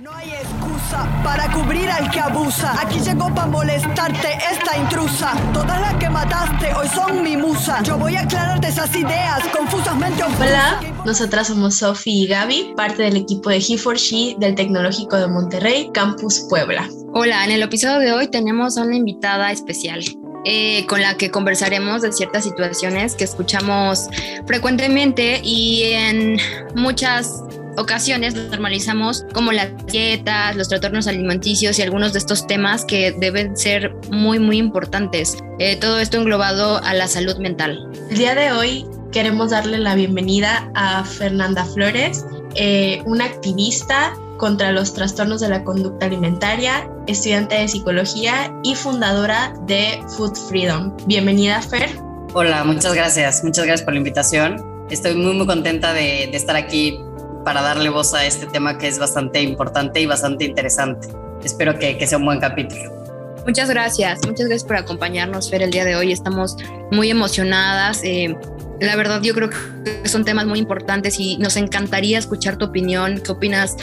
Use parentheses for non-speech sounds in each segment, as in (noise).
No hay excusa para cubrir al que abusa. Aquí llegó para molestarte esta intrusa. Todas las que mataste hoy son mi musa. Yo voy a aclararte esas ideas confusamente Hola, nosotras somos Sofi y Gaby, parte del equipo de He4She del Tecnológico de Monterrey, Campus Puebla. Hola, en el episodio de hoy tenemos a una invitada especial. Eh, con la que conversaremos de ciertas situaciones que escuchamos frecuentemente y en muchas ocasiones normalizamos como las dietas, los trastornos alimenticios y algunos de estos temas que deben ser muy, muy importantes. Eh, todo esto englobado a la salud mental. El día de hoy queremos darle la bienvenida a Fernanda Flores, eh, una activista contra los trastornos de la conducta alimentaria, estudiante de psicología y fundadora de Food Freedom. Bienvenida, Fer. Hola, muchas gracias. Muchas gracias por la invitación. Estoy muy, muy contenta de, de estar aquí para darle voz a este tema que es bastante importante y bastante interesante. Espero que, que sea un buen capítulo. Muchas gracias, muchas gracias por acompañarnos, Fer, el día de hoy. Estamos muy emocionadas. Eh, la verdad, yo creo que son temas muy importantes y nos encantaría escuchar tu opinión. ¿Qué opinas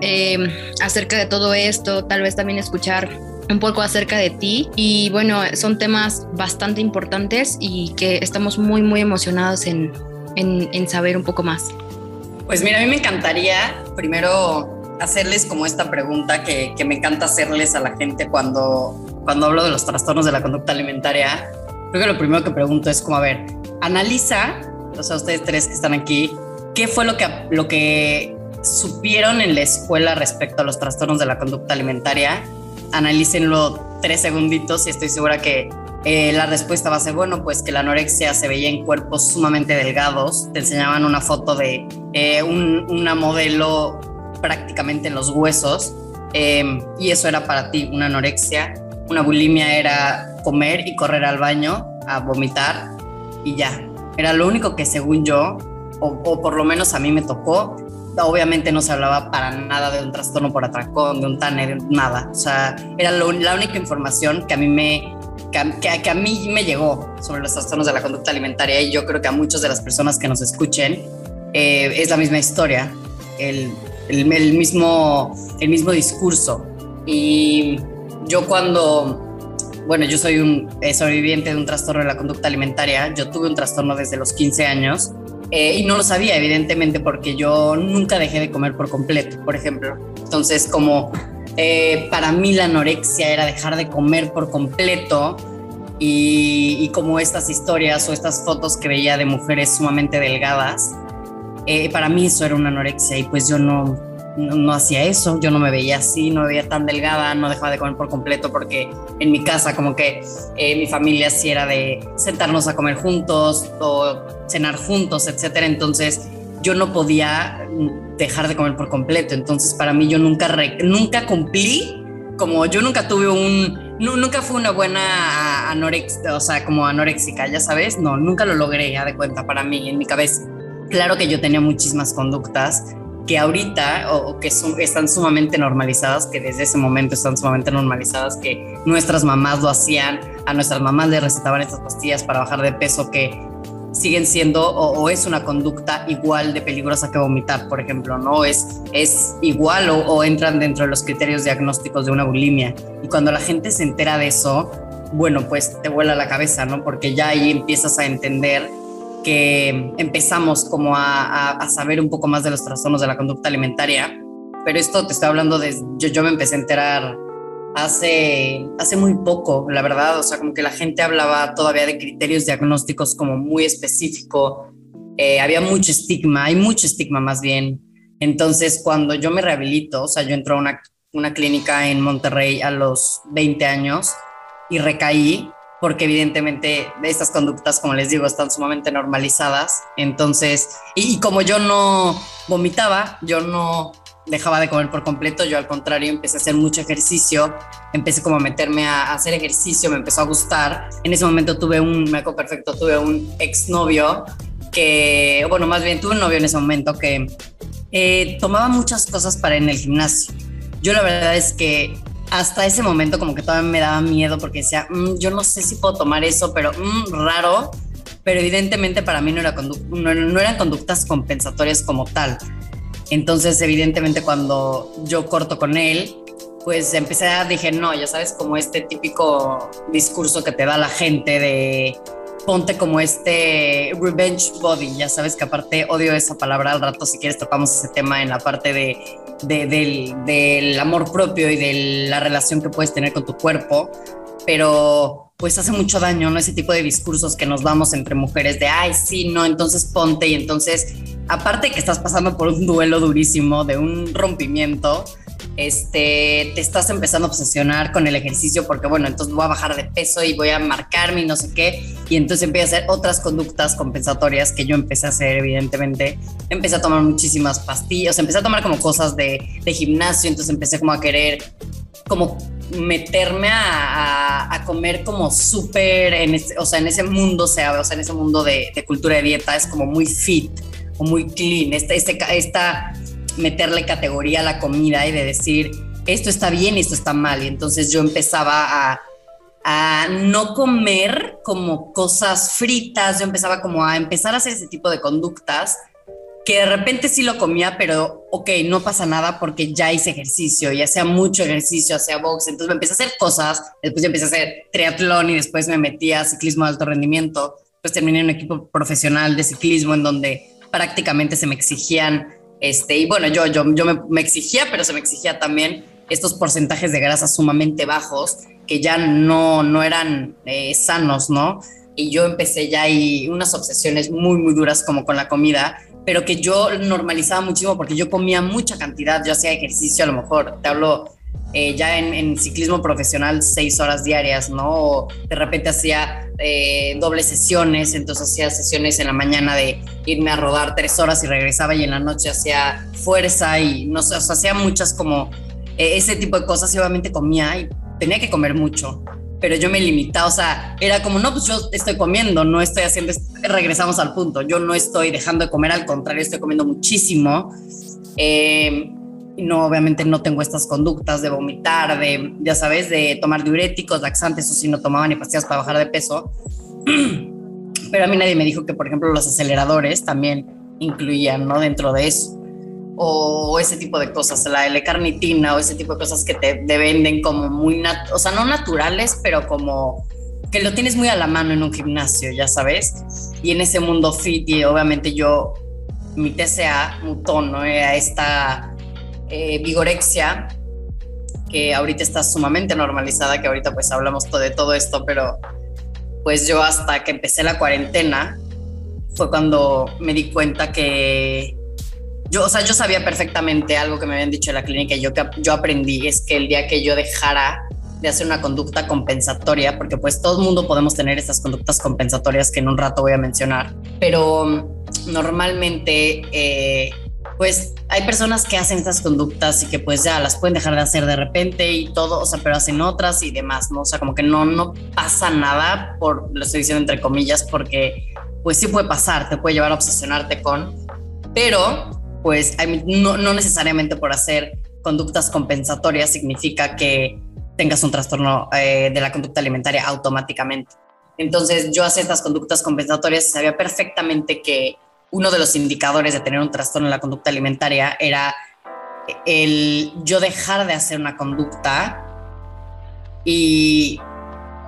eh, acerca de todo esto? Tal vez también escuchar un poco acerca de ti. Y bueno, son temas bastante importantes y que estamos muy, muy emocionados en, en, en saber un poco más. Pues mira, a mí me encantaría primero hacerles como esta pregunta que, que, me encanta hacerles a la gente cuando, cuando hablo de los trastornos de la conducta alimentaria. Creo que lo primero que pregunto es como, a ver, analiza, o sea, ustedes tres que están aquí, ¿qué fue lo que, lo que supieron en la escuela respecto a los trastornos de la conducta alimentaria? Analícenlo tres segunditos y estoy segura que eh, la respuesta va a ser, bueno, pues que la anorexia se veía en cuerpos sumamente delgados, te enseñaban una foto de eh, un, una modelo prácticamente en los huesos. Eh, y eso era para ti una anorexia, una bulimia era comer y correr al baño a vomitar y ya, era lo único que según yo, o, por lo menos a mí me tocó, obviamente no se hablaba para nada de un trastorno por atracón, de un TANE, de nada. O sea, era la única información que a mí me, que, que, a mí me llegó sobre los trastornos de la conducta alimentaria y yo creo que a muchas de las personas que nos escuchen eh, es la misma historia, el, el, el, mismo, el mismo discurso. Y yo cuando, bueno, yo soy un sobreviviente de un trastorno de la conducta alimentaria, yo tuve un trastorno desde los 15 años eh, y no lo sabía, evidentemente, porque yo nunca dejé de comer por completo, por ejemplo. Entonces, como eh, para mí la anorexia era dejar de comer por completo y, como estas historias o estas fotos que veía de mujeres sumamente delgadas, eh, para mí eso era una anorexia y pues yo no, no, no, hacía eso, yo no me veía así, no me veía tan delgada, no dejaba de comer por completo porque en mi casa como que eh, mi familia sí era de sentarnos a comer juntos o cenar juntos, etcétera, entonces yo no podía dejar de comer por completo. Entonces, para mí yo nunca, nunca cumplí, como yo nunca tuve un, no, nunca fue una buena anorexia, o sea, como anoréxica, ya sabes, no, nunca lo logré, ya de cuenta, para mí, en mi cabeza. Claro que yo tenía muchísimas conductas que ahorita o, o que son, están sumamente normalizadas, que desde ese momento están sumamente normalizadas, que nuestras mamás lo hacían, a nuestras mamás le recetaban estas pastillas para bajar de peso que siguen siendo o, es una conducta igual de peligrosa que vomitar, por ejemplo, ¿no? Es, es igual o, entran dentro de los criterios diagnósticos de una bulimia. Y cuando la gente se entera de eso, bueno, pues te vuela la cabeza, ¿no? Porque ya ahí empiezas a entender que empezamos como a, a, a saber un poco más de los trastornos de la conducta alimentaria. Pero esto te estoy hablando de, yo, yo me empecé a enterar hace, hace muy poco, la verdad, o sea, como que la gente hablaba todavía de criterios diagnósticos como muy específico, eh, había mucho estigma, hay mucho estigma más bien. Entonces, cuando yo me rehabilito, o sea, yo entro a una, una clínica en Monterrey a los 20 años y recaí, porque evidentemente estas conductas, como les digo, están sumamente normalizadas. Entonces, y, y como yo no vomitaba, yo no dejaba de comer por completo, yo al contrario empecé a hacer mucho ejercicio, empecé como a meterme a, hacer ejercicio, me empezó a gustar. En ese momento tuve un, me perfecto, tuve un exnovio que, bueno, más bien tuve un novio en ese momento que eh, tomaba muchas cosas para en el gimnasio. Yo la verdad es que hasta ese momento como que todavía me daba miedo porque decía, mmm, yo no sé si puedo tomar eso, pero mmm, raro. Pero evidentemente para mí no, era no eran conductas compensatorias como tal Entonces, evidentemente, cuando yo corto con él, pues empecé a, dije, no, ya sabes, como este típico discurso que te da la gente de ponte como este revenge body, ya sabes que aparte odio esa palabra, al rato si quieres tocamos ese tema en la parte de, del, del amor propio y de la relación que puedes tener con tu cuerpo, pero pues hace mucho daño, ¿no? Ese tipo de discursos que nos damos entre mujeres de, ay, sí, no, entonces ponte y entonces, aparte que estás pasando por un duelo durísimo, de un rompimiento, este, te estás empezando a obsesionar con el ejercicio porque, bueno, entonces voy a bajar de peso y voy a marcarme y no sé qué, y entonces empiezo a hacer otras conductas compensatorias que yo empecé a hacer, evidentemente. Empecé a tomar muchísimas pastillas, empecé a tomar como cosas de, de gimnasio, entonces empecé como a querer como meterme a, comer como súper, o sea, en ese mundo, sea, o sea en ese mundo de, de, cultura de dieta es como muy fit o muy clean, este, este, esta meterle categoría a la comida y de decir, esto está bien y esto está mal. Y entonces yo empezaba a, a no comer como cosas fritas, yo empezaba como a empezar a hacer ese tipo de conductas que de repente sí lo comía, pero ok, no pasa nada porque ya hice ejercicio, ya sea mucho ejercicio, sea box, entonces me empecé a hacer cosas, después ya empecé a hacer triatlón y después me metí a ciclismo de alto rendimiento, pues terminé en un equipo profesional de ciclismo en donde prácticamente se me exigían este, y bueno, yo, yo, yo me, exigía, pero se me exigía también estos porcentajes de grasa sumamente bajos que ya no, no eran eh, sanos, ¿no? Y yo empecé ya y unas obsesiones muy, muy duras como con la comida, pero que yo normalizaba muchísimo porque yo comía mucha cantidad, yo hacía ejercicio a lo mejor, te hablo eh, ya en, ciclismo profesional seis horas diarias, ¿no? O de repente hacía eh, dobles sesiones, entonces hacía sesiones en la mañana de irme a rodar tres horas y regresaba y en la noche hacía fuerza y no sé, o sea, hacía muchas como eh, ese tipo de cosas y obviamente comía y tenía que comer mucho, pero yo me limitaba, o sea, era como, no, pues yo estoy comiendo, no estoy haciendo, regresamos al punto, yo no estoy dejando de comer, al contrario, estoy comiendo muchísimo. Eh, no, obviamente no tengo estas conductas de vomitar, de, ya sabes, de tomar diuréticos, laxantes, o si no tomaba ni pastillas para bajar de peso. (clears throat) Pero a mí nadie me dijo que, por ejemplo, los aceleradores también incluían, ¿no? Dentro de eso. O ese tipo de cosas, la L-carnitina o ese tipo de cosas que te, venden como muy, o sea, no naturales, pero como que lo tienes muy a la mano en un gimnasio, ya sabes. Y en ese mundo fit, y obviamente yo, mi TCA mutó, ¿no? A esta eh, vigorexia, que ahorita está sumamente normalizada, que ahorita pues hablamos de todo esto, pero pues yo hasta que empecé la cuarentena fue cuando me di cuenta que yo, o sea, yo sabía perfectamente algo que me habían dicho en la clínica y yo, yo aprendí, es que el día que yo dejara de hacer una conducta compensatoria, porque pues todo el mundo podemos tener estas conductas compensatorias que en un rato voy a mencionar, pero normalmente eh, pues hay personas que hacen estas conductas y que pues ya las pueden dejar de hacer de repente y todo, o sea, pero hacen otras y demás, ¿no? O sea, como que no, no pasa nada, por, lo estoy diciendo entre comillas, porque pues sí puede pasar, te puede llevar a obsesionarte con, pero pues no, necesariamente por hacer conductas compensatorias significa que tengas un trastorno eh, de la conducta alimentaria automáticamente. Entonces yo hacía estas conductas compensatorias y sabía perfectamente que uno de los indicadores de tener un trastorno en la conducta alimentaria era el yo dejar de hacer una conducta y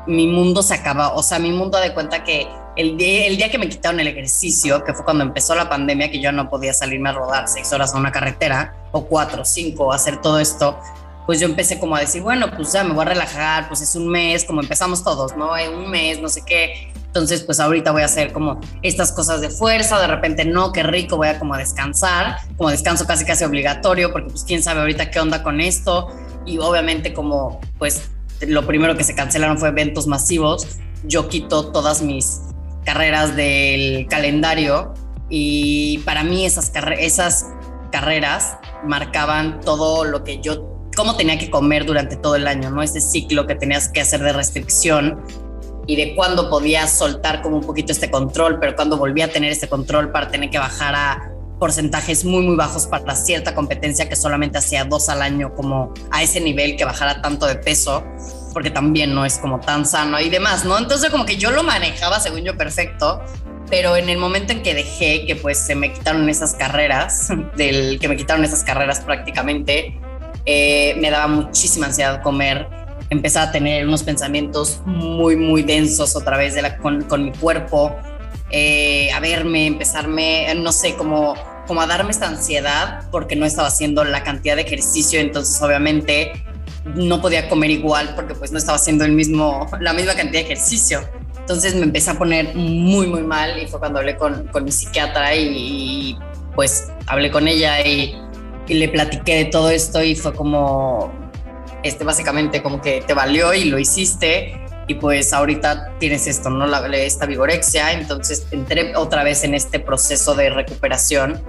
mi mundo se acaba, o sea, mi mundo de cuenta que el día, el día que me quitaron el ejercicio, que fue cuando empezó la pandemia, que yo no podía salirme a rodar seis horas a una carretera, o cuatro, cinco, hacer todo esto, pues yo empecé como a decir, bueno, pues ya me voy a relajar, pues es un mes, como empezamos todos, ¿no? Un mes, no sé qué, entonces, pues ahorita voy a hacer como estas cosas de fuerza, de repente no, qué rico, voy a como descansar, como descanso casi casi obligatorio, porque pues quién sabe ahorita qué onda con esto. Y obviamente como pues lo primero que se cancelaron fue eventos masivos, yo quito todas mis carreras del calendario y para mí esas, esas carreras marcaban todo lo que yo cómo tenía que comer durante todo el año, ¿no? Ese ciclo que tenías que hacer de restricción y de cuándo podía soltar como un poquito este control, pero cuando volvía a tener este control para tener que bajar a porcentajes muy muy bajos para cierta competencia que solamente hacía dos al año como a ese nivel que bajara tanto de peso porque también no es como tan sano y demás, ¿no? Entonces como que yo lo manejaba según yo perfecto, pero en el momento en que dejé, que pues se me quitaron esas carreras, (laughs) del que me quitaron esas carreras prácticamente, eh, me daba muchísima ansiedad comer, empecé a tener unos pensamientos muy, muy densos otra vez de la, con, con mi cuerpo, eh, a verme, empezarme, no sé, como, como a darme esta ansiedad porque no estaba haciendo la cantidad de ejercicio, entonces obviamente no podía comer igual porque pues no estaba haciendo el mismo, la misma cantidad de ejercicio. Entonces me empecé a poner muy, muy mal y fue cuando hablé con, con mi psiquiatra y, pues hablé con ella y, y, le platiqué de todo esto y fue como, este, básicamente como que te valió y lo hiciste y pues ahorita tienes esto, ¿no? La, esta vigorexia, entonces entré otra vez en este proceso de recuperación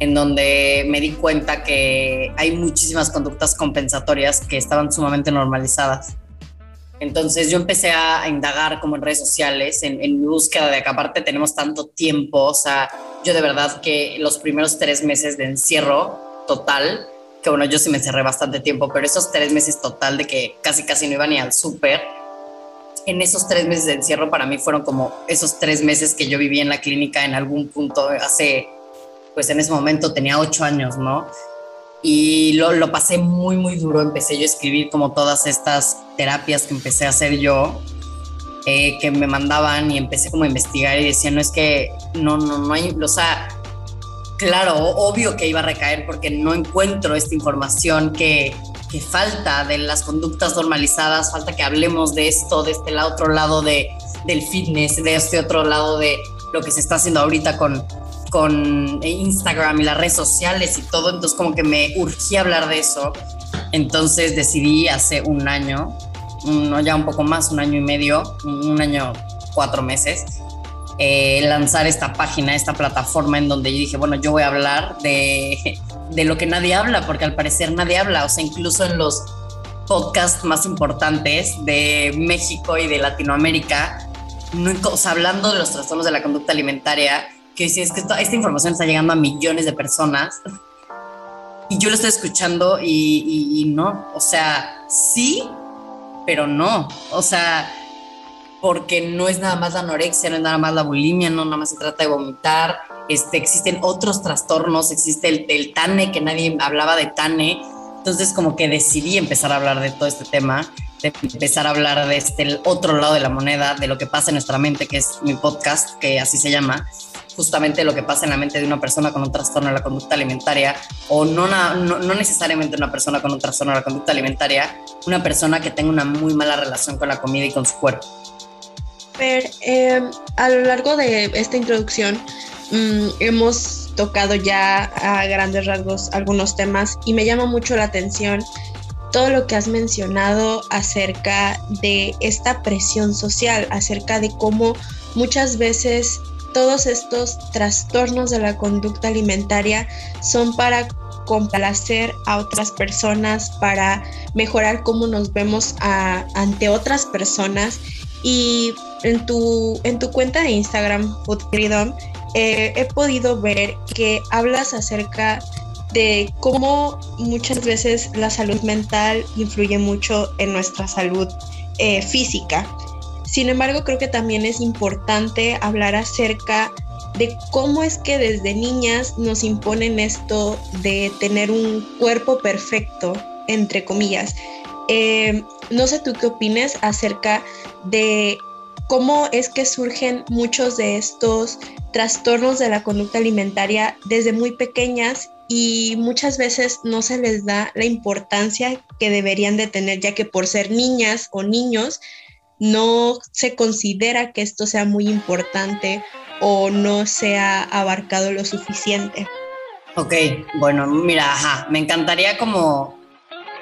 en donde me di cuenta que hay muchísimas conductas compensatorias que estaban sumamente normalizadas. Entonces yo empecé a, indagar como en redes sociales, en, mi búsqueda de que aparte tenemos tanto tiempo, o sea, yo de verdad que los primeros tres meses de encierro total, que bueno, yo sí me encerré bastante tiempo, pero esos tres meses total de que casi casi no iba ni al súper, en esos tres meses de encierro para mí fueron como esos tres meses que yo viví en la clínica en algún punto hace, pues en ese momento tenía ocho años, ¿no? y lo, lo, pasé muy, muy duro. Empecé yo a escribir como todas estas terapias que empecé a hacer yo, eh, que me mandaban y empecé como a investigar y decía, no es que, no, no, no hay, o sea, claro, obvio que iba a recaer porque no encuentro esta información que, que falta de las conductas normalizadas, falta que hablemos de esto, de este otro lado de, del fitness, de este otro lado de lo que se está haciendo ahorita con, con Instagram y las redes sociales y todo, entonces como que me urgía hablar de eso. Entonces decidí hace un año, no ya un poco más, un año y medio, un año, cuatro meses, eh, lanzar esta página, esta plataforma en donde yo dije, bueno, yo voy a hablar de, de lo que nadie habla, porque al parecer nadie habla, o sea, incluso en los podcasts más importantes de México y de Latinoamérica, o sea, hablando de los trastornos de la conducta alimentaria, que si es que esta, información está llegando a millones de personas y yo lo estoy escuchando y, no, o sea, sí, pero no, o sea, porque no es nada más la anorexia, no es nada más la bulimia, no nada más se trata de vomitar, este, existen otros trastornos, existe el, el TANE, que nadie hablaba de TANE, entonces como que decidí empezar a hablar de todo este tema, de empezar a hablar de este otro lado de la moneda, de lo que pasa en nuestra mente, que es mi podcast, que así se llama, justamente lo que pasa en la mente de una persona con un trastorno de la conducta alimentaria, o no, no, necesariamente una persona con un trastorno de la conducta alimentaria, una persona que tenga una muy mala relación con la comida y con su cuerpo. Pero em, a lo largo de esta introducción mm, hemos tocado ya a grandes rasgos algunos temas y me llama mucho la atención todo lo que has mencionado acerca de esta presión social, acerca de cómo muchas veces todos estos trastornos de la conducta alimentaria son para complacer a otras personas, para mejorar cómo nos vemos ante otras personas. Y en tu, en tu cuenta de Instagram, Food Freedom, eh, he podido ver que hablas acerca de cómo muchas veces la salud mental influye mucho en nuestra salud eh, física. Sin embargo, creo que también es importante hablar acerca de cómo es que desde niñas nos imponen esto de tener un cuerpo perfecto, entre comillas. Eh, no sé tú qué opines acerca de cómo es que surgen muchos de estos trastornos de la conducta alimentaria desde muy pequeñas y muchas veces no se les da la importancia que deberían de tener, ya que por ser niñas o niños no se considera que esto sea muy importante o no se ha abarcado lo suficiente. Ok, bueno, mira, ajá, me encantaría como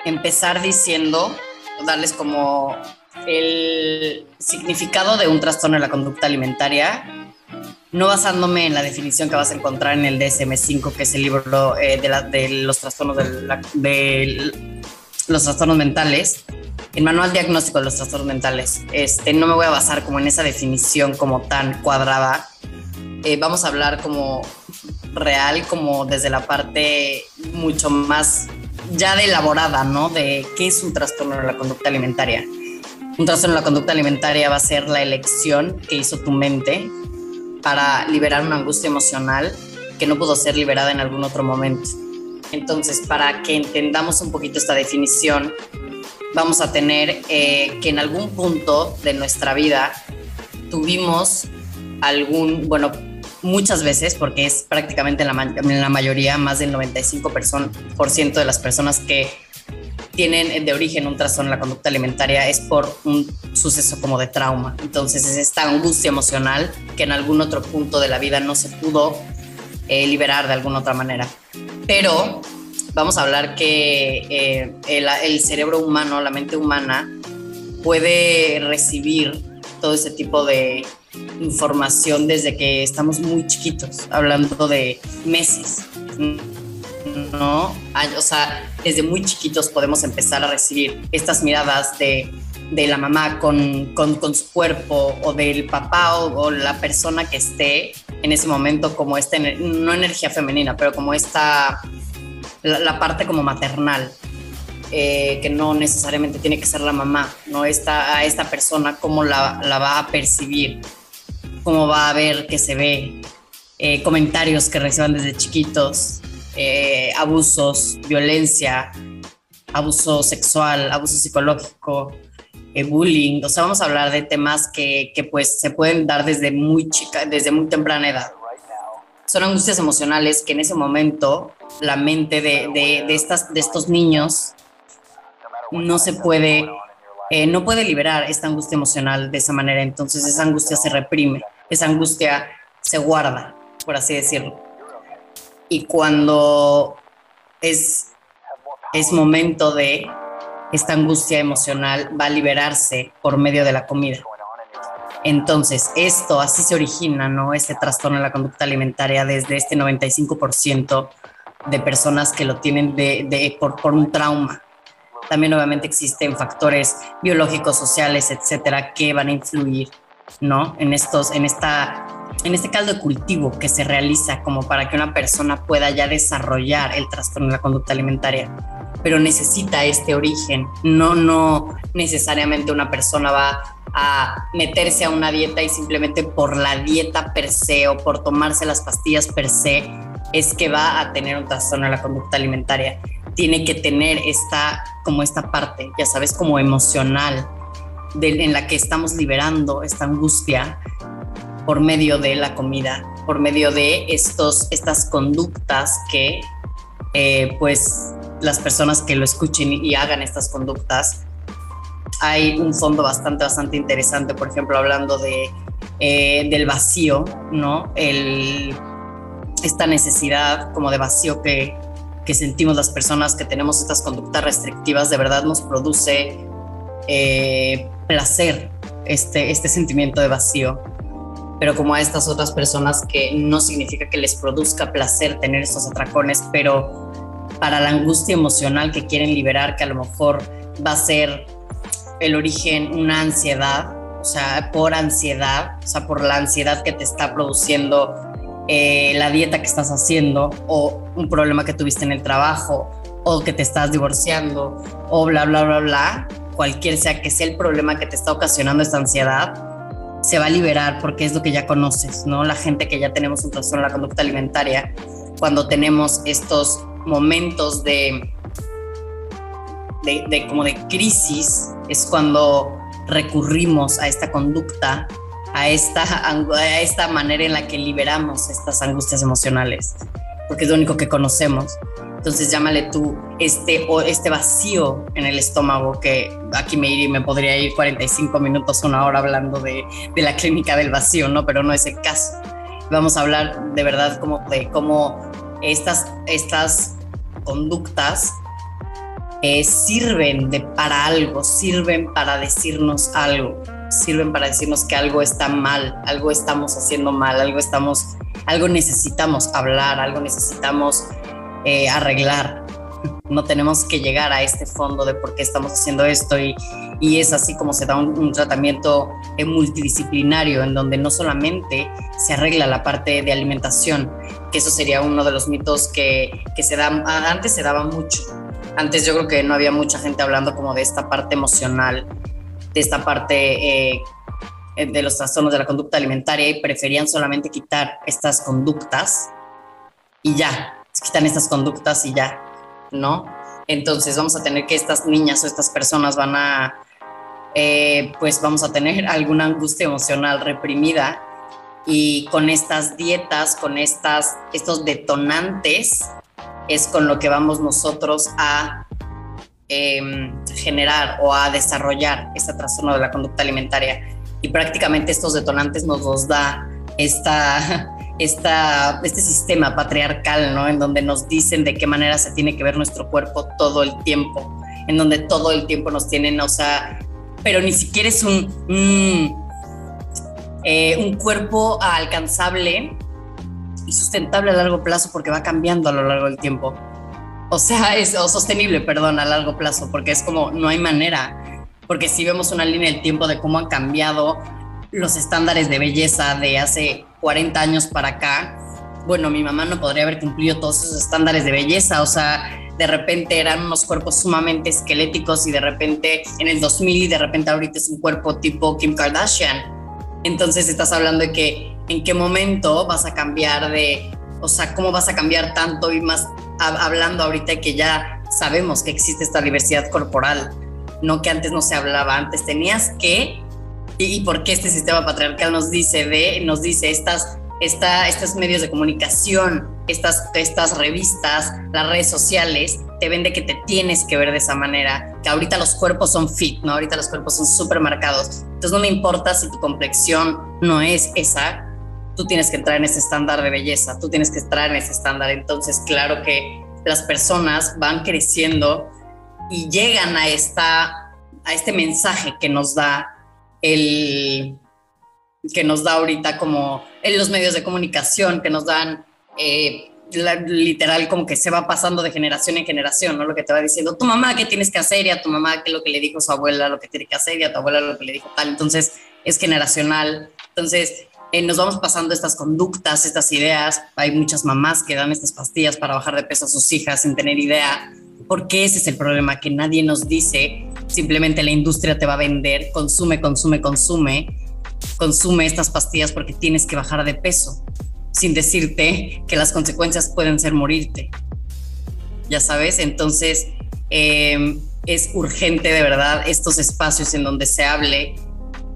empezar diciendo, darles como el significado de un trastorno de la conducta alimentaria, no basándome en la definición que vas a encontrar en el DSM-5, que es el libro eh, de, los trastornos de los trastornos mentales, el manual diagnóstico de los trastornos mentales. Este, no me voy a basar como en esa definición como tan cuadrada. Eh, vamos a hablar como real, como desde la parte mucho más ya de elaborada, ¿no? De qué es un trastorno de la conducta alimentaria. Un trastorno de la conducta alimentaria va a ser la elección que hizo tu mente para liberar una angustia emocional que no pudo ser liberada en algún otro momento. Entonces, para que entendamos un poquito esta definición, vamos a tener eh, que en algún punto de nuestra vida tuvimos algún, bueno, muchas veces, porque es prácticamente la, la mayoría, más del 95% de las personas que tienen de origen un trastorno en la conducta alimentaria es por un suceso como de trauma. Entonces es esta angustia emocional que en algún otro punto de la vida no se pudo eh, liberar de alguna otra manera. Pero vamos a hablar que eh, el, cerebro humano, la mente humana, puede recibir todo ese tipo de información desde que estamos muy chiquitos, hablando de meses. ¿no? O sea, desde muy chiquitos podemos empezar a recibir estas miradas de, la mamá con, su cuerpo o del papá o, la persona que esté en ese momento como esta, no energía femenina, pero como esta, la, parte como maternal, eh, que no necesariamente tiene que ser la mamá, ¿no? Esta, a esta persona, cómo la, va a percibir, cómo va a ver que se ve, eh, comentarios que reciban desde chiquitos, eh, abusos, violencia, abuso sexual, abuso psicológico, bullying. O sea, vamos a hablar de temas que, que, pues se pueden dar desde muy chica, desde muy temprana edad son angustias emocionales que en ese momento la mente de, de, estas, de estos niños no se puede, eh, no puede liberar esta angustia emocional de esa manera. Entonces esa angustia se reprime, esa angustia se guarda, por así decirlo. Y cuando es, es momento de esta angustia emocional, va a liberarse por medio de la comida. Entonces, esto así se origina, ¿no? Este trastorno en la conducta alimentaria desde este 95% de personas que lo tienen de, por, un trauma. También obviamente existen factores biológicos, sociales, etcétera, que van a influir, ¿no? En estos, en esta, en este caldo de cultivo que se realiza como para que una persona pueda ya desarrollar el trastorno en la conducta alimentaria pero necesita este origen. No, no necesariamente una persona va a meterse a una dieta y simplemente por la dieta per se o por tomarse las pastillas per se es que va a tener un trastorno en la conducta alimentaria. Tiene que tener esta, como esta parte, ya sabes, como emocional, en la que estamos liberando esta angustia por medio de la comida, por medio de estos, estas conductas que eh, pues las personas que lo escuchen y hagan estas conductas hay un fondo bastante, bastante interesante, por ejemplo, hablando de, eh, del vacío, ¿no? El, esta necesidad como de vacío que, que, sentimos las personas que tenemos estas conductas restrictivas, de verdad nos produce eh, placer este, este sentimiento de vacío. Pero como a estas otras personas que no significa que les produzca placer tener estos atracones, pero para la angustia emocional que quieren liberar, que a lo mejor va a ser el origen una ansiedad, o sea, por ansiedad, o sea, por la ansiedad que te está produciendo eh, la dieta que estás haciendo o un problema que tuviste en el trabajo o que te estás divorciando o bla, bla, bla, bla, cualquier sea que sea el problema que te está ocasionando esta ansiedad, se va a liberar porque es lo que ya conoces, ¿no? La gente que ya tenemos un trastorno en la conducta alimentaria, cuando tenemos estos momentos de de, como de crisis es cuando recurrimos a esta conducta, a esta, a esta manera en la que liberamos estas angustias emocionales, porque es lo único que conocemos. Entonces llámale tú este, o este vacío en el estómago, que aquí me, iría, me podría ir 45 minutos, una hora hablando de, de, la clínica del vacío, ¿no? Pero no es el caso. Vamos a hablar de verdad como de cómo estas, estas conductas eh, sirven para algo, sirven para decirnos algo, sirven para decirnos que algo está mal, algo estamos haciendo mal, algo estamos, algo necesitamos hablar, algo necesitamos eh, arreglar. No tenemos que llegar a este fondo de por qué estamos haciendo esto y, y es así como se da un, tratamiento eh, multidisciplinario en donde no solamente se arregla la parte de alimentación, que eso sería uno de los mitos que, que se da, antes se daba mucho, antes yo creo que no había mucha gente hablando como de esta parte emocional, de esta parte eh, de los trastornos de la conducta alimentaria y preferían solamente quitar estas conductas y ya, quitan estas conductas y ya, ¿no? Entonces vamos a tener que estas niñas o estas personas van a, eh, pues vamos a tener (laughs) alguna angustia emocional reprimida y con estas dietas, con estas, estos detonantes, es con lo que vamos nosotros a em, generar o a desarrollar este trastorno de la conducta alimentaria. Y prácticamente estos detonantes nos los da esta, (laughs) esta, este sistema patriarcal, ¿no? En donde nos dicen de qué manera se tiene que ver nuestro cuerpo todo el tiempo, en donde todo el tiempo nos tienen, o sea, pero ni siquiera es un, eh, un cuerpo alcanzable y sustentable a largo plazo porque va cambiando a lo largo del tiempo. O sea, (laughs) es o sostenible, perdón, a largo plazo, porque es como no hay manera. Porque si vemos una línea del tiempo de cómo han cambiado los estándares de belleza de hace 40 años para acá, bueno, mi mamá no podría haber cumplido todos esos estándares de belleza, o sea, de repente eran unos cuerpos sumamente esqueléticos y de repente en el 2000 y de repente ahorita es un cuerpo tipo Kim Kardashian. Entonces estás hablando de que en qué momento vas a cambiar de, o sea, cómo vas a cambiar tanto y más hablando ahorita que ya sabemos que existe esta diversidad corporal, no que antes no se hablaba, antes tenías que y, por qué este sistema patriarcal nos dice de, nos dice estas, esta, estos medios de comunicación, estas, estas revistas, las redes sociales, te vende que te tienes que ver de esa manera, que ahorita los cuerpos son fit, ¿no? Ahorita los cuerpos son súper marcados. Entonces no me importa si tu complexión no es esa, tú tienes que entrar en ese estándar de belleza, tú tienes que entrar en ese estándar. Entonces, claro que las personas van creciendo y llegan a, esta, a este mensaje que nos da el que nos da ahorita como en los medios de comunicación, que nos dan eh, literal como que se va pasando de generación en generación, ¿no? Lo que te va diciendo tu mamá qué tienes que hacer y a tu mamá qué lo que le dijo su abuela, lo que tiene que hacer y a tu abuela lo que le dijo tal. Entonces es generacional. Entonces eh, nos vamos pasando estas conductas, estas ideas. Hay muchas mamás que dan estas pastillas para bajar de peso a sus hijas sin tener idea porque ese es el problema, que nadie nos dice, simplemente la industria te va a vender, consume, consume, consume, consume estas pastillas porque tienes que bajar de peso, sin decirte que las consecuencias pueden ser morirte. Ya sabes, entonces em, es urgente de verdad estos espacios en donde se hable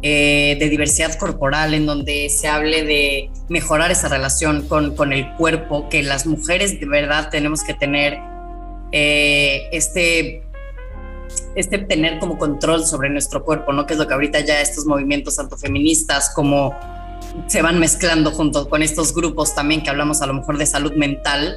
eh, de diversidad corporal, en donde se hable de mejorar esa relación con, con el cuerpo, que las mujeres de verdad tenemos que tener eh, este, este tener como control sobre nuestro cuerpo, ¿no? Que es lo que ahorita ya estos movimientos tanto feministas como se van mezclando junto con estos grupos también que hablamos a lo mejor de salud mental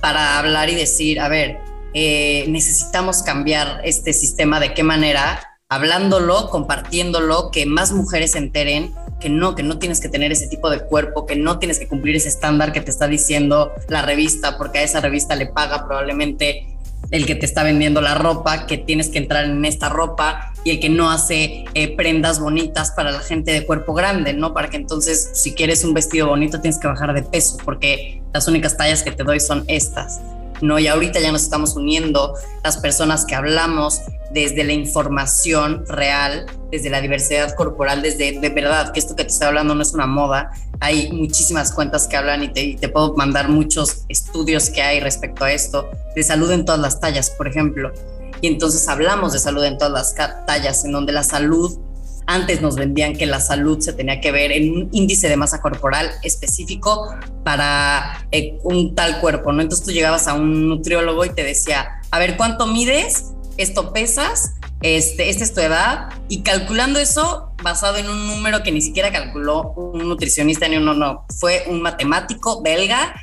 para hablar y decir, a ver, eh, necesitamos cambiar este sistema, de qué manera, hablándolo, compartiéndolo, que más mujeres se enteren que no, que no tienes que tener ese tipo de cuerpo, que no tienes que cumplir ese estándar que te está diciendo la revista, porque a esa revista le paga probablemente el que te está vendiendo la ropa, que tienes que entrar en esta ropa y el que no hace eh, prendas bonitas para la gente de cuerpo grande, ¿no? Para que entonces si quieres un vestido bonito tienes que bajar de peso, porque las únicas tallas que te doy son estas. ¿No? Y ahorita ya nos estamos uniendo las personas que hablamos desde la información real, desde la diversidad corporal, desde de verdad que esto que te estoy hablando no es una moda. Hay muchísimas cuentas que hablan y te, puedo mandar muchos estudios que hay respecto a esto, de salud en todas las tallas, por ejemplo. Y entonces hablamos de salud en todas las tallas, en donde la salud antes nos vendían que la salud se tenía que ver en un índice de masa corporal específico para eh, un tal cuerpo, ¿no? Entonces tú llegabas a un nutriólogo y te decía, a ver, ¿cuánto mides? Esto pesas, este, esta es tu edad, y calculando eso basado en un número que ni siquiera calculó un nutricionista ni uno, no, fue un matemático belga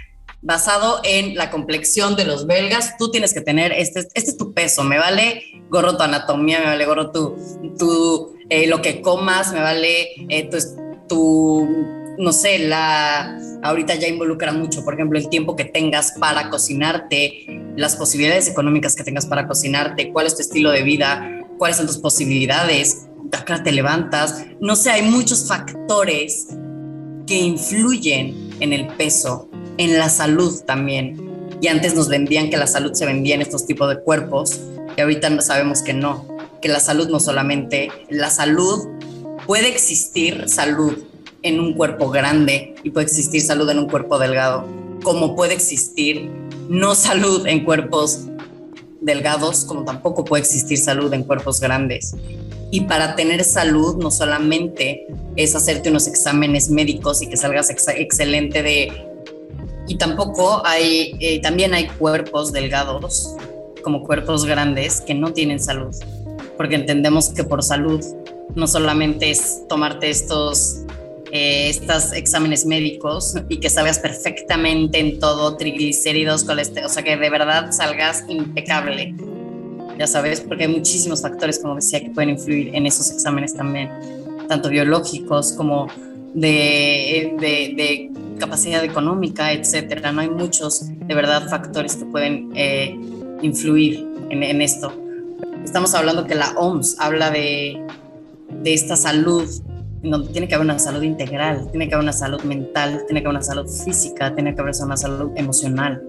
basado en la complexión de los belgas, tú tienes que tener, este, este es tu peso, me vale gorro tu anatomía, me vale gorro tu, tu eh, lo que comas, me vale eh, tu, tu, no sé, la, ahorita ya involucra mucho, por ejemplo, el tiempo que tengas para cocinarte, las posibilidades económicas que tengas para cocinarte, cuál es tu estilo de vida, cuáles son tus posibilidades, acá te levantas, no sé, hay muchos factores que influyen en el peso en la salud también. Y antes nos vendían que la salud se vendía en estos tipos de cuerpos y ahorita sabemos que no, que la salud no solamente, la salud puede existir salud en un cuerpo grande y puede existir salud en un cuerpo delgado, como puede existir no salud en cuerpos delgados, como tampoco puede existir salud en cuerpos grandes. Y para tener salud no solamente es hacerte unos exámenes médicos y que salgas excelente de... Y tampoco hay, eh, también hay cuerpos delgados como cuerpos grandes que no tienen salud, porque entendemos que por salud no solamente es tomarte estos eh, exámenes médicos y que salgas perfectamente en todo, triglicéridos, colesterol, o sea, que de verdad salgas impecable. Ya sabes, porque hay muchísimos factores, como decía, que pueden influir en esos exámenes también, tanto biológicos como de, de, capacidad económica, etcétera. No hay muchos, de verdad, factores que pueden eh, influir en, en, esto. Estamos hablando que la OMS habla de, de esta salud en donde tiene que haber una salud integral, tiene que haber una salud mental, tiene que haber una salud física, tiene que haber una salud emocional.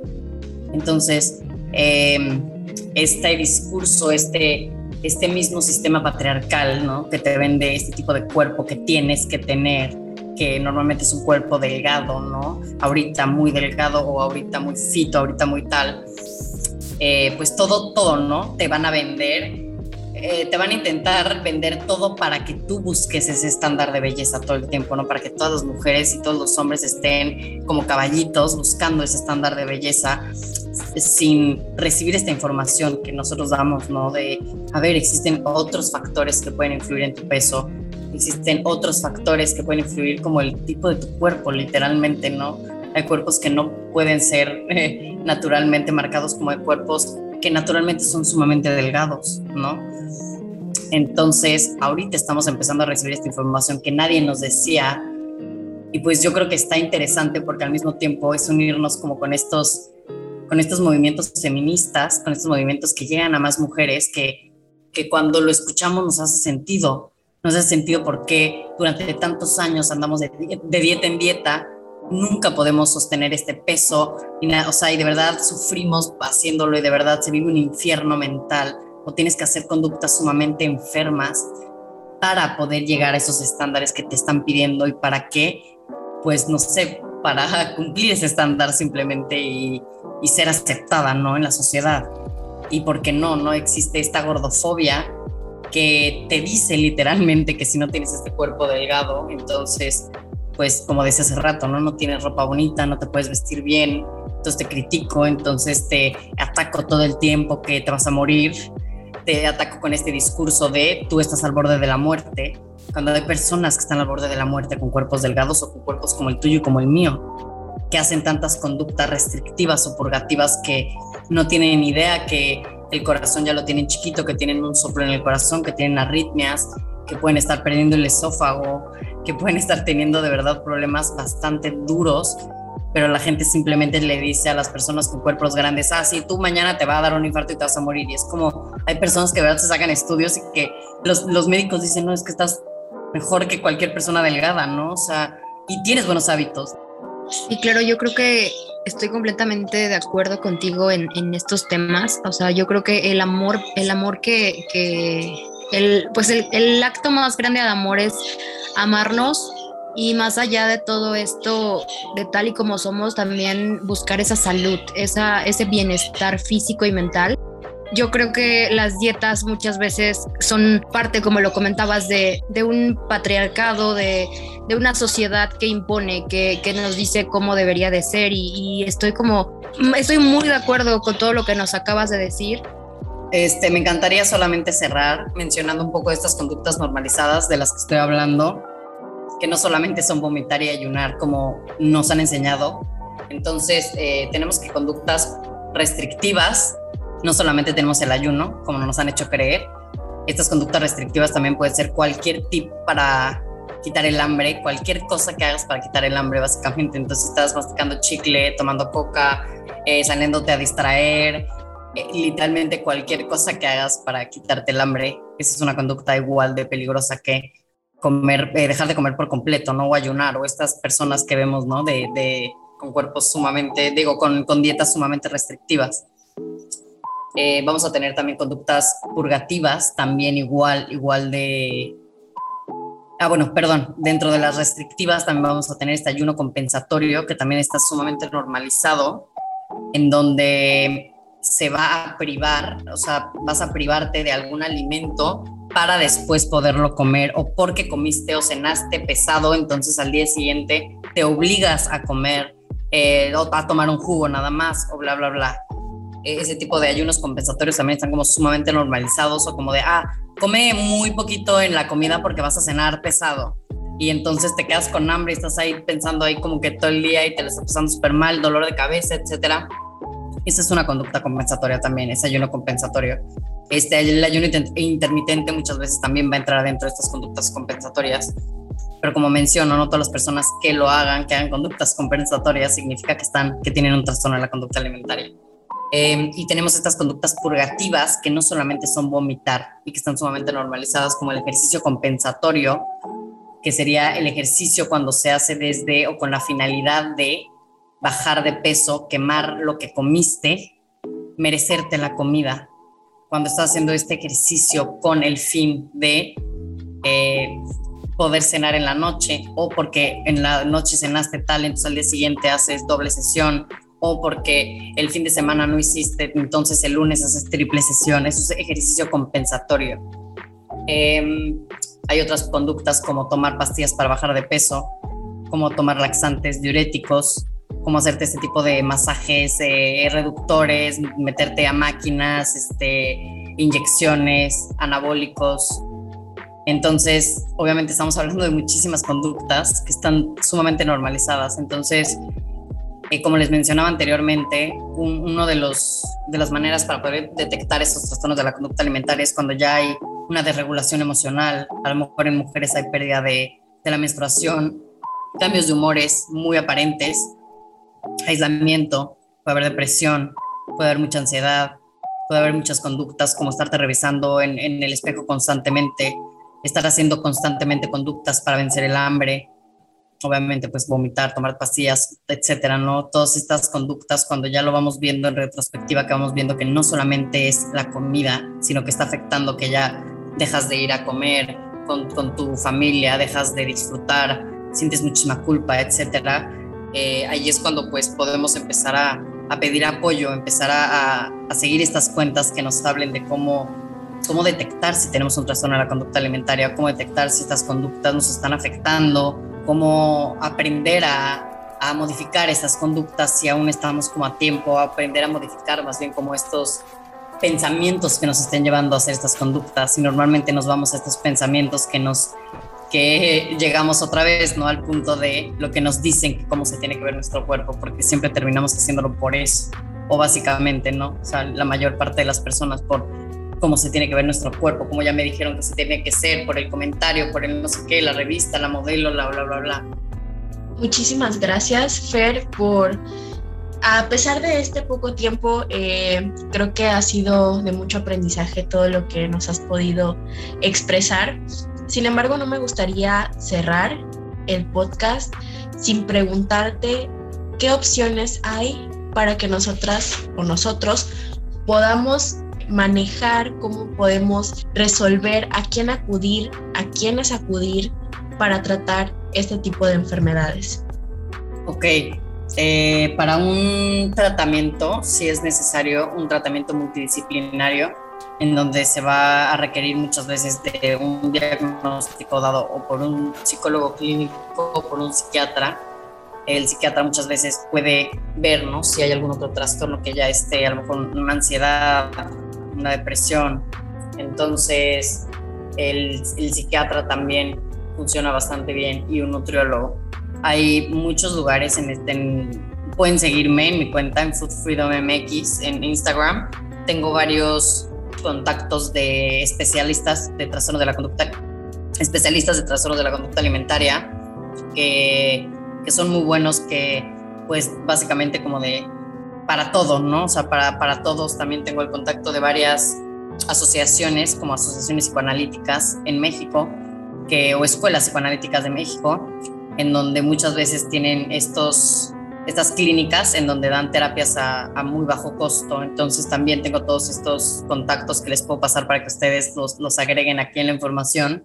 Entonces, em, este discurso, este, este mismo sistema patriarcal, ¿no? Que te vende este tipo de cuerpo que tienes que tener, que normalmente es un cuerpo delgado, ¿no? Ahorita muy delgado o ahorita muy fito, ahorita muy tal. Eh, pues todo, todo, ¿no? Te van a vender eh, te van a intentar vender todo para que tú busques ese estándar de belleza todo el tiempo, ¿no? Para que todas las mujeres y todos los hombres estén como caballitos buscando ese estándar de belleza sin recibir esta información que nosotros damos, ¿no? De, a ver, existen otros factores que pueden influir en tu peso, existen otros factores que pueden influir como el tipo de tu cuerpo, literalmente, ¿no? Hay cuerpos que no pueden ser eh, naturalmente marcados como hay cuerpos que naturalmente son sumamente delgados, ¿no? Entonces, ahorita estamos empezando a recibir esta información que nadie nos decía y pues yo creo que está interesante porque al mismo tiempo es unirnos como con estos con estos movimientos feministas, con estos movimientos que llegan a más mujeres que, que cuando lo escuchamos nos hace sentido, nos hace sentido porque durante tantos años andamos de, de dieta en dieta nunca podemos sostener este peso, y o sea, y de verdad sufrimos haciéndolo y de verdad se vive un infierno mental o tienes que hacer conductas sumamente enfermas para poder llegar a esos estándares que te están pidiendo y para qué, pues no sé, para (laughs) cumplir ese estándar simplemente y, y ser aceptada, ¿no? En la sociedad. Y porque no, no existe esta gordofobia que te dice literalmente que si no tienes este cuerpo delgado, entonces pues como decía hace rato, ¿no? No tienes ropa bonita, no te puedes vestir bien, entonces te critico, entonces te ataco todo el tiempo que te vas a morir, te ataco con este discurso de tú estás al borde de la muerte, cuando hay personas que están al borde de la muerte con cuerpos delgados o con cuerpos como el tuyo y como el mío, que hacen tantas conductas restrictivas o purgativas que no tienen idea que el corazón ya lo tienen chiquito, que tienen un soplo en el corazón, que tienen arritmias, que pueden estar perdiendo el esófago, que pueden estar teniendo de verdad problemas bastante duros, pero la gente simplemente le dice a las personas con cuerpos grandes, ah, sí, tú mañana te va a dar un infarto y te vas a morir. Y es como, hay personas que de verdad se sacan estudios y que los, los médicos dicen, no, es que estás mejor que cualquier persona delgada, ¿no? O sea, y tienes buenos hábitos. Sí, claro, yo creo que estoy completamente de acuerdo contigo en, en estos temas. O sea, yo creo que el amor, el amor que el, pues el, acto más grande de amor es amarnos y más allá de todo esto, de tal y como somos, también buscar esa salud, esa, ese bienestar físico y mental. Yo creo que las dietas muchas veces son parte, como lo comentabas, de, un patriarcado, de, de, una sociedad que impone, que, que, nos dice cómo debería de ser y, y estoy como, estoy muy de acuerdo con todo lo que nos acabas de decir. Este, me encantaría solamente cerrar mencionando un poco estas conductas normalizadas de las que estoy hablando, que no solamente son vomitar y ayunar como nos han enseñado. Entonces, eh, tenemos que conductas restrictivas, no solamente tenemos el ayuno, como nos han hecho creer. Estas conductas restrictivas también pueden ser cualquier tip para quitar el hambre, cualquier cosa que hagas para quitar el hambre, básicamente. Entonces, estás masticando chicle, tomando coca, eh, saliéndote a distraer, literalmente cualquier cosa que hagas para quitarte el hambre, esa es una conducta igual de peligrosa que comer, eh, dejar de comer por completo, ¿no? O ayunar, o estas personas que vemos, ¿no? De, de con cuerpos sumamente, digo, con, con dietas sumamente restrictivas. Eh, vamos a tener también conductas purgativas, también igual, igual de, Ah, bueno, perdón, dentro de las restrictivas también vamos a tener este ayuno compensatorio que también está sumamente normalizado, en donde se va a privar, o sea, vas a privarte de algún alimento para después poderlo comer o porque comiste o cenaste pesado, entonces al día siguiente te obligas a comer eh, o a tomar un jugo nada más o bla, bla, bla. E, ese tipo de ayunos compensatorios también están como sumamente normalizados o como de, ah, come muy poquito en la comida porque vas a cenar pesado y entonces te quedas con hambre y estás ahí pensando ahí como que todo el día y te lo estás pasando súper mal, dolor de cabeza, etcétera. Esa es una conducta compensatoria también, ese ayuno compensatorio. Este, el ayuno intermitente muchas veces también va a entrar dentro de estas conductas compensatorias. Pero como menciono, no todas las personas que lo hagan, que hagan conductas compensatorias, significa que, están, que tienen un trastorno en la conducta alimentaria. Em, y tenemos estas conductas purgativas que no solamente son vomitar y que están sumamente normalizadas, como el ejercicio compensatorio, que sería el ejercicio cuando se hace desde o con la finalidad de bajar de peso, quemar lo que comiste, merecerte la comida. Cuando estás haciendo este ejercicio con el fin de eh, poder cenar en la noche o porque en la noche cenaste tal, entonces al día siguiente haces doble sesión o porque el fin de semana no hiciste, entonces el lunes haces triple sesión. Eso es ejercicio compensatorio. Em, hay otras conductas como tomar pastillas para bajar de peso, como tomar laxantes diuréticos, como hacerte este tipo de masajes eh, reductores, meterte a máquinas, este, inyecciones, anabólicos. Entonces, obviamente estamos hablando de muchísimas conductas que están sumamente normalizadas. Entonces, eh, como les mencionaba anteriormente, una uno de, los, de las maneras para poder detectar estos trastornos de la conducta alimentaria es cuando ya hay una desregulación emocional, a lo mejor en mujeres hay pérdida de, de la menstruación, cambios de humores muy aparentes, aislamiento, puede haber depresión, puede haber mucha ansiedad, puede haber muchas conductas como estarte revisando en, el espejo constantemente, estar haciendo constantemente conductas para vencer el hambre, obviamente pues vomitar, tomar pastillas, etcétera, ¿no? Todas estas conductas cuando ya lo vamos viendo en retrospectiva, que vamos viendo que no solamente es la comida, sino que está afectando que ya dejas de ir a comer con, con tu familia, dejas de disfrutar, sientes muchísima culpa, etcétera. Eh, ahí es cuando pues podemos empezar a, pedir apoyo, empezar a, seguir estas cuentas que nos hablen de cómo, cómo detectar si tenemos un trastorno de la conducta alimentaria, cómo detectar si estas conductas nos están afectando, cómo aprender a, a modificar esas conductas si aún estamos como a tiempo, aprender a modificar más bien como estos pensamientos que nos estén llevando a hacer estas conductas. Y normalmente nos vamos a estos pensamientos que nos que llegamos otra vez no al punto de lo que nos dicen cómo se tiene que ver nuestro cuerpo porque siempre terminamos haciéndolo por eso o básicamente no o sea la mayor parte de las personas por cómo se tiene que ver nuestro cuerpo como ya me dijeron que se tiene que ser por el comentario por el no sé qué la revista la modelo la bla bla bla. Muchísimas gracias Fer por a pesar de este poco tiempo, eh, creo que ha sido de mucho aprendizaje todo lo que nos has podido expresar. Sin embargo, no me gustaría cerrar el podcast sin preguntarte qué opciones hay para que nosotras o nosotros podamos manejar, cómo podemos resolver a quién acudir, a quiénes acudir para tratar este tipo de enfermedades. Ok, eh, para un tratamiento, si es necesario un tratamiento multidisciplinario, en donde se va a requerir muchas veces de un diagnóstico dado o por un psicólogo clínico o por un psiquiatra. El psiquiatra muchas veces puede ver ¿no? si hay algún otro trastorno que ya esté, a lo mejor una ansiedad, una depresión. Entonces, el, el psiquiatra también funciona bastante bien y un nutriólogo. Hay muchos lugares en, este, pueden seguirme en mi cuenta en Food Freedom MX en Instagram. Tengo varios contactos de especialistas de trastornos de la conducta, especialistas de trastornos de la conducta alimentaria, que, que son muy buenos, que pues básicamente como de para todo, ¿no? O sea, para, para todos también tengo el contacto de varias asociaciones, como asociaciones psicoanalíticas en México, que, o escuelas psicoanalíticas de México, en donde muchas veces tienen estos, estas clínicas en donde dan terapias a, muy bajo costo. Entonces también tengo todos estos contactos que les puedo pasar para que ustedes los, los agreguen aquí en la información.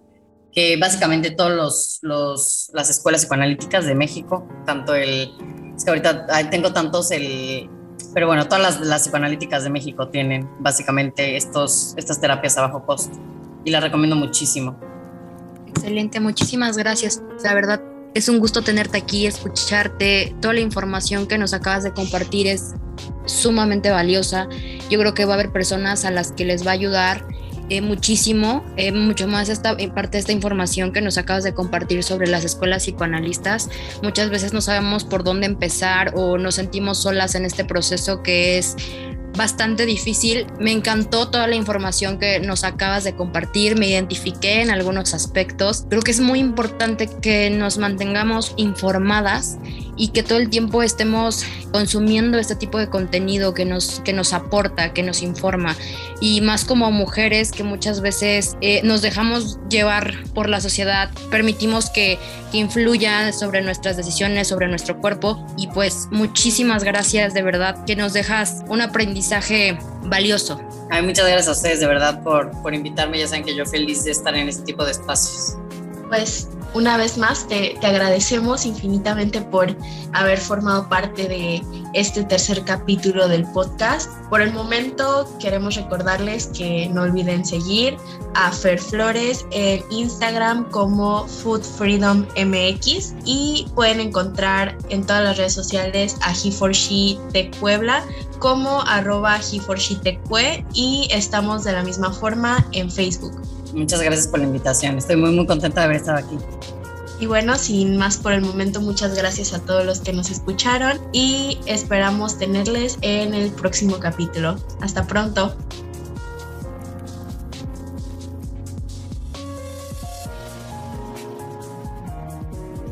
que básicamente todas los, las escuelas psicoanalíticas de México, tanto el, es que ahorita tengo tantos el, pero bueno, todas las, las psicoanalíticas de México tienen básicamente estos, estas terapias a bajo costo y las recomiendo muchísimo. Excelente, muchísimas gracias. La verdad, es un gusto tenerte aquí, escucharte. Toda la información que nos acabas de compartir es sumamente valiosa. Yo creo que va a haber personas a las que les va a ayudar eh, muchísimo, eh, mucho más esta eh, parte de esta información que nos acabas de compartir sobre las escuelas psicoanalistas. Muchas veces no sabemos por dónde empezar o nos sentimos solas en este proceso que es bastante difícil. Me encantó toda la información que nos acabas de compartir, me identifiqué en algunos aspectos. Creo que es muy importante que nos mantengamos informadas y que todo el tiempo estemos consumiendo este tipo de contenido que nos, que nos aporta, que nos informa. Y más como mujeres que muchas veces eh, nos dejamos llevar por la sociedad, permitimos que, que influya sobre nuestras decisiones, sobre nuestro cuerpo. Y pues muchísimas gracias de verdad que nos dejas un aprendizaje valioso. Ay, muchas gracias a ustedes de verdad por, por invitarme. Ya saben que yo feliz de estar en este tipo de espacios. Pues una vez más te, agradecemos infinitamente por haber formado parte de este tercer capítulo del podcast. Por el momento queremos recordarles que no olviden seguir a Fer Flores en Instagram como Food Freedom MX y pueden encontrar en todas las redes sociales a He for She de Puebla como arroba He for She y estamos de la misma forma en Facebook. Muchas gracias por la invitación. Estoy muy, muy contenta de haber estado aquí. Y bueno, sin más por el momento, muchas gracias a todos los que nos escucharon y esperamos tenerles en el próximo capítulo. Hasta pronto.